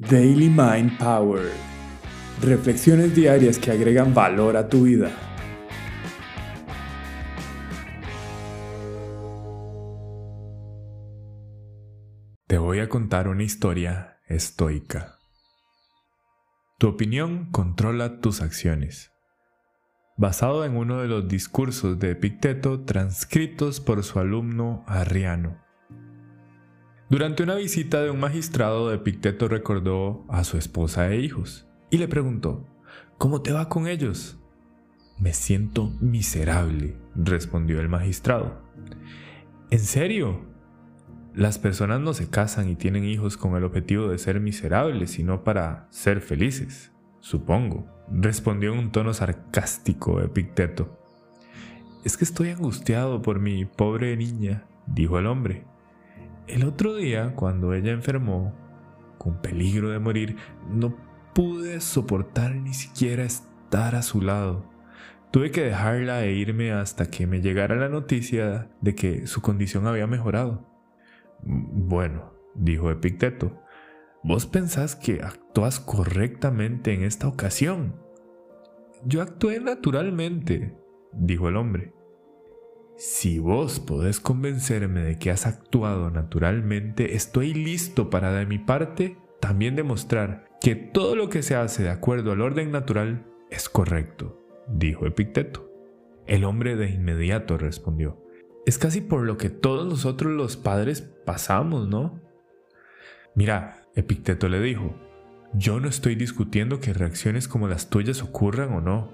Daily Mind Power. Reflexiones diarias que agregan valor a tu vida. Te voy a contar una historia estoica. Tu opinión controla tus acciones. Basado en uno de los discursos de Epicteto transcritos por su alumno Arriano. Durante una visita de un magistrado, Epicteto recordó a su esposa e hijos y le preguntó, ¿Cómo te va con ellos? Me siento miserable, respondió el magistrado. ¿En serio? Las personas no se casan y tienen hijos con el objetivo de ser miserables, sino para ser felices, supongo, respondió en un tono sarcástico Epicteto. Es que estoy angustiado por mi pobre niña, dijo el hombre. El otro día, cuando ella enfermó, con peligro de morir, no pude soportar ni siquiera estar a su lado. Tuve que dejarla e irme hasta que me llegara la noticia de que su condición había mejorado. Bueno, dijo Epicteto, vos pensás que actúas correctamente en esta ocasión. Yo actué naturalmente, dijo el hombre. Si vos podés convencerme de que has actuado naturalmente, estoy listo para de mi parte también demostrar que todo lo que se hace de acuerdo al orden natural es correcto, dijo Epicteto. El hombre de inmediato respondió, es casi por lo que todos nosotros los padres pasamos, ¿no? Mira, Epicteto le dijo, yo no estoy discutiendo que reacciones como las tuyas ocurran o no.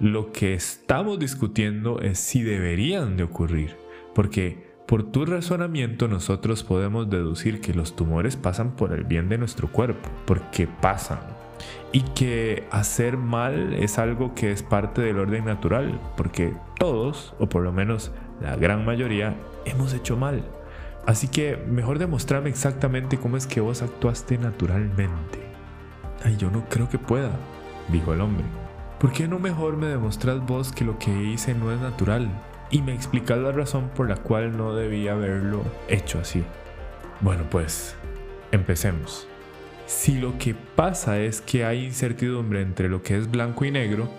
Lo que estamos discutiendo es si deberían de ocurrir, porque por tu razonamiento nosotros podemos deducir que los tumores pasan por el bien de nuestro cuerpo, porque pasan, y que hacer mal es algo que es parte del orden natural, porque todos, o por lo menos la gran mayoría, hemos hecho mal. Así que mejor demostrarme exactamente cómo es que vos actuaste naturalmente. Ay, yo no creo que pueda, dijo el hombre. ¿Por qué no mejor me demostrás vos que lo que hice no es natural? Y me explicás la razón por la cual no debía haberlo hecho así. Bueno, pues, empecemos. Si lo que pasa es que hay incertidumbre entre lo que es blanco y negro,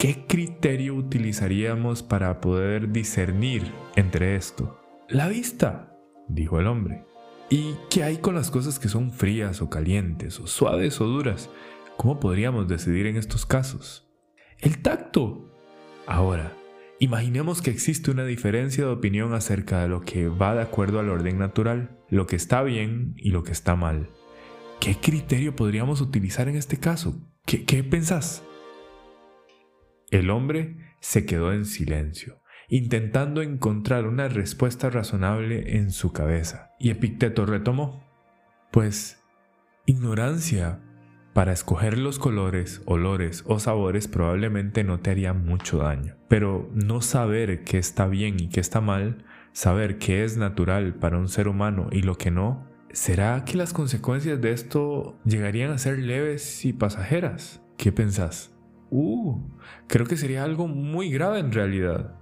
¿qué criterio utilizaríamos para poder discernir entre esto? La vista, dijo el hombre. ¿Y qué hay con las cosas que son frías o calientes, o suaves o duras? ¿Cómo podríamos decidir en estos casos? El tacto. Ahora, imaginemos que existe una diferencia de opinión acerca de lo que va de acuerdo al orden natural, lo que está bien y lo que está mal. ¿Qué criterio podríamos utilizar en este caso? ¿Qué, qué pensás? El hombre se quedó en silencio, intentando encontrar una respuesta razonable en su cabeza, y Epicteto retomó. Pues, ignorancia para escoger los colores, olores o sabores probablemente no te haría mucho daño, pero no saber qué está bien y qué está mal, saber qué es natural para un ser humano y lo que no, ¿será que las consecuencias de esto llegarían a ser leves y pasajeras? ¿Qué pensás? Uh, creo que sería algo muy grave en realidad.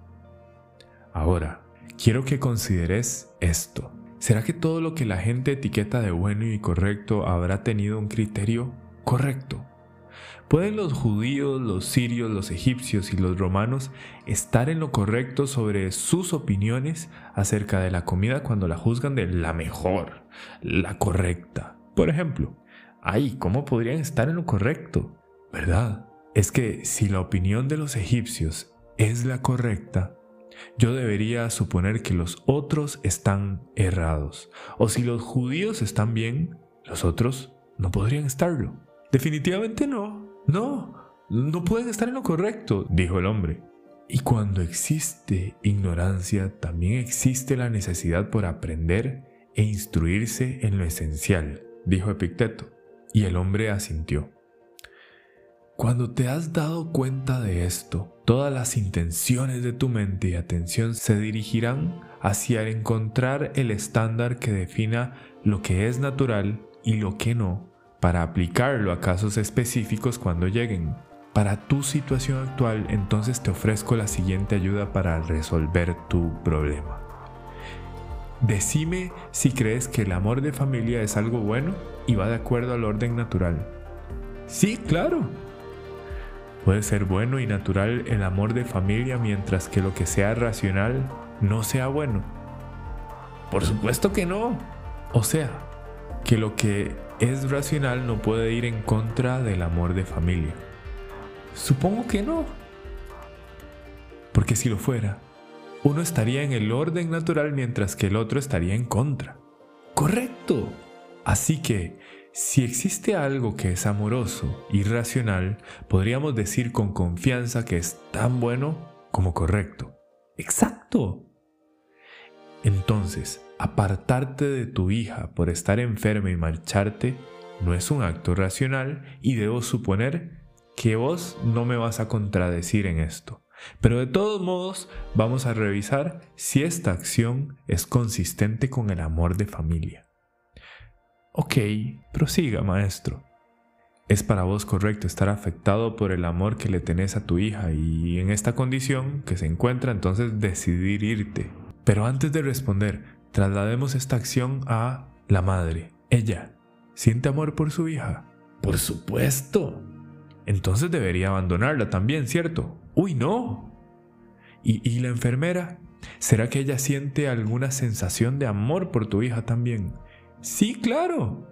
Ahora, quiero que consideres esto. ¿Será que todo lo que la gente etiqueta de bueno y correcto habrá tenido un criterio correcto. ¿Pueden los judíos, los sirios, los egipcios y los romanos estar en lo correcto sobre sus opiniones acerca de la comida cuando la juzgan de la mejor, la correcta? Por ejemplo, ay, ¿cómo podrían estar en lo correcto? ¿Verdad? Es que si la opinión de los egipcios es la correcta, yo debería suponer que los otros están errados. O si los judíos están bien, los otros no podrían estarlo. Definitivamente no. No, no pueden estar en lo correcto, dijo el hombre. Y cuando existe ignorancia, también existe la necesidad por aprender e instruirse en lo esencial, dijo Epicteto. Y el hombre asintió. Cuando te has dado cuenta de esto, todas las intenciones de tu mente y atención se dirigirán hacia encontrar el estándar que defina lo que es natural y lo que no para aplicarlo a casos específicos cuando lleguen. Para tu situación actual, entonces te ofrezco la siguiente ayuda para resolver tu problema. Decime si crees que el amor de familia es algo bueno y va de acuerdo al orden natural. Sí, claro. Puede ser bueno y natural el amor de familia mientras que lo que sea racional no sea bueno. Por supuesto que no. O sea, que lo que es racional no puede ir en contra del amor de familia. Supongo que no. Porque si lo fuera, uno estaría en el orden natural mientras que el otro estaría en contra. Correcto. Así que, si existe algo que es amoroso y racional, podríamos decir con confianza que es tan bueno como correcto. Exacto. Entonces, apartarte de tu hija por estar enferma y marcharte no es un acto racional y debo suponer que vos no me vas a contradecir en esto. Pero de todos modos vamos a revisar si esta acción es consistente con el amor de familia. Ok, prosiga, maestro. Es para vos correcto estar afectado por el amor que le tenés a tu hija y en esta condición que se encuentra entonces decidir irte. Pero antes de responder, traslademos esta acción a la madre. Ella, ¿siente amor por su hija? Por supuesto. Entonces debería abandonarla también, ¿cierto? Uy, no. ¿Y, ¿Y, la enfermera? ¿Será que ella siente alguna sensación de amor por tu hija también? Sí, claro.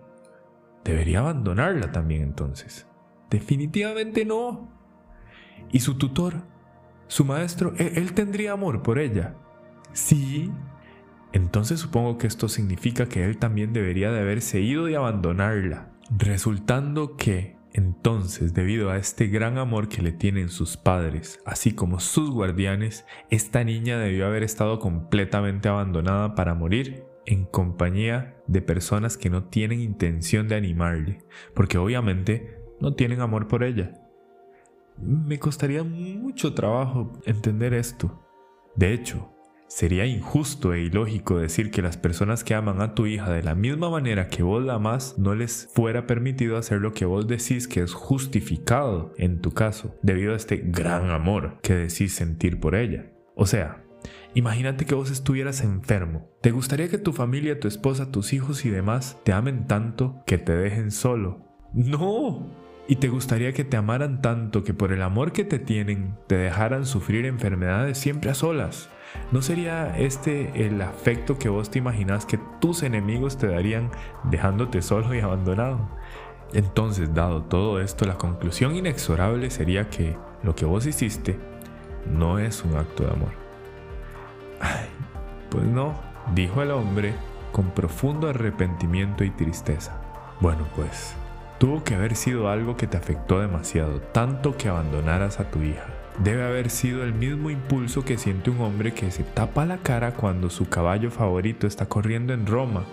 Debería abandonarla también entonces. Definitivamente no. ¿Y su tutor? ¿Su maestro? ¿Él, él tendría amor por ella? Sí. Entonces supongo que esto significa que él también debería de haberse ido y abandonarla, resultando que entonces, debido a este gran amor que le tienen sus padres, así como sus guardianes, esta niña debió haber estado completamente abandonada para morir en compañía de personas que no tienen intención de animarle, porque obviamente no tienen amor por ella. Me costaría mucho trabajo entender esto. De hecho, Sería injusto e ilógico decir que las personas que aman a tu hija de la misma manera que vos la amás no les fuera permitido hacer lo que vos decís que es justificado en tu caso, debido a este gran amor que decís sentir por ella. O sea, Imagínate que vos estuvieras enfermo. ¿Te gustaría que tu familia, tu esposa, tus hijos y demás te amen tanto que te dejen solo? No. ¿Y te gustaría que te amaran tanto que por el amor que te tienen te dejaran sufrir enfermedades siempre a solas? ¿No sería este el afecto que vos te imaginas que tus enemigos te darían dejándote solo y abandonado? Entonces, dado todo esto, la conclusión inexorable sería que lo que vos hiciste no es un acto de amor. Ay, pues no, dijo el hombre con profundo arrepentimiento y tristeza. Bueno, pues, tuvo que haber sido algo que te afectó demasiado, tanto que abandonaras a tu hija debe haber sido el mismo impulso que siente un hombre que se tapa la cara cuando su caballo favorito está corriendo en Roma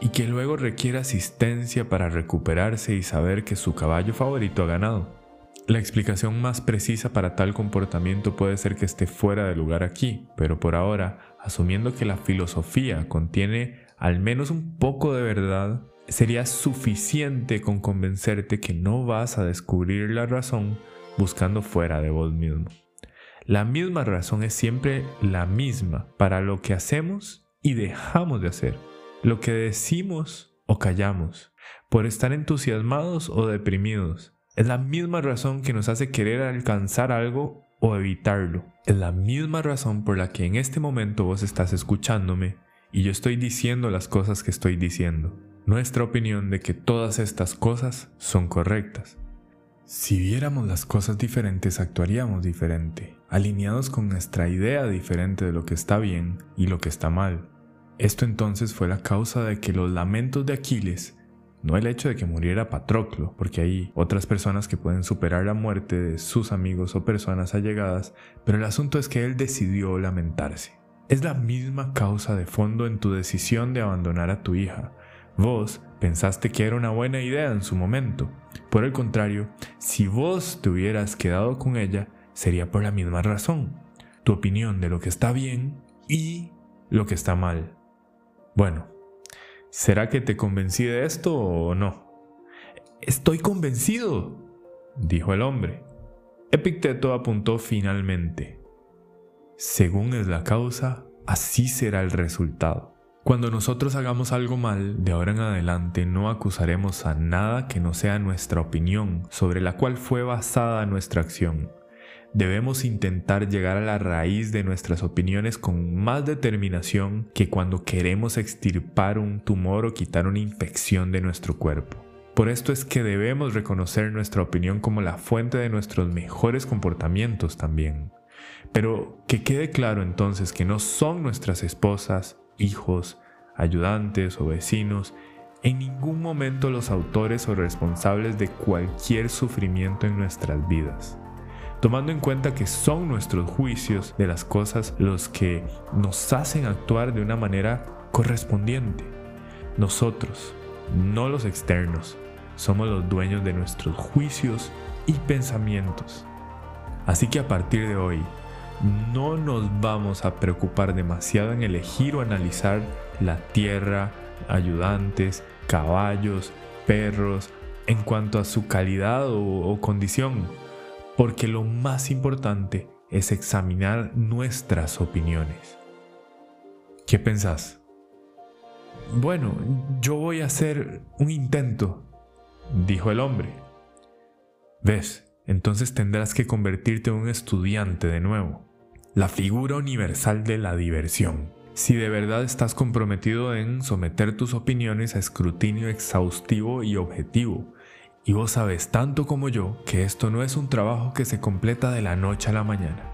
y que luego requiere asistencia para recuperarse y saber que su caballo favorito ha ganado. La explicación más precisa para tal comportamiento puede ser que esté fuera de lugar aquí, pero por ahora, asumiendo que la filosofía contiene al menos un poco de verdad, sería suficiente con convencerte que no vas a descubrir la razón buscando fuera de vos mismo. La misma razón es siempre la misma para lo que hacemos y dejamos de hacer, lo que decimos o callamos, por estar entusiasmados o deprimidos. Es la misma razón que nos hace querer alcanzar algo o evitarlo. Es la misma razón por la que en este momento vos estás escuchándome y yo estoy diciendo las cosas que estoy diciendo. Nuestra opinión de que todas estas cosas son correctas. Si viéramos las cosas diferentes, actuaríamos diferente, alineados con nuestra idea diferente de lo que está bien y lo que está mal. Esto entonces fue la causa de que los lamentos de Aquiles, no el hecho de que muriera Patroclo, porque hay otras personas que pueden superar la muerte de sus amigos o personas allegadas, pero el asunto es que él decidió lamentarse. Es la misma causa de fondo en tu decisión de abandonar a tu hija, Vos pensaste que era una buena idea en su momento. Por el contrario, si vos te hubieras quedado con ella, sería por la misma razón. Tu opinión de lo que está bien y lo que está mal. Bueno, ¿será que te convencí de esto o no? Estoy convencido, dijo el hombre. Epicteto apuntó finalmente. Según es la causa, así será el resultado. Cuando nosotros hagamos algo mal, de ahora en adelante no acusaremos a nada que no sea nuestra opinión sobre la cual fue basada nuestra acción. Debemos intentar llegar a la raíz de nuestras opiniones con más determinación que cuando queremos extirpar un tumor o quitar una infección de nuestro cuerpo. Por esto es que debemos reconocer nuestra opinión como la fuente de nuestros mejores comportamientos también. Pero que quede claro entonces que no son nuestras esposas, hijos, ayudantes o vecinos, en ningún momento los autores o responsables de cualquier sufrimiento en nuestras vidas. Tomando en cuenta que son nuestros juicios de las cosas los que nos hacen actuar de una manera correspondiente. Nosotros, no los externos, somos los dueños de nuestros juicios y pensamientos. Así que a partir de hoy, no nos vamos a preocupar demasiado en elegir o analizar la tierra, ayudantes, caballos, perros, en cuanto a su calidad o, condición, porque lo más importante es examinar nuestras opiniones. ¿Qué pensás? Bueno, yo voy a hacer un intento, dijo el hombre. ¿Ves? Entonces tendrás que convertirte en un estudiante de nuevo la figura universal de la diversión. Si de verdad estás comprometido en someter tus opiniones a escrutinio exhaustivo y objetivo, y vos sabes tanto como yo que esto no es un trabajo que se completa de la noche a la mañana.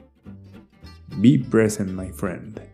Be present, my friend.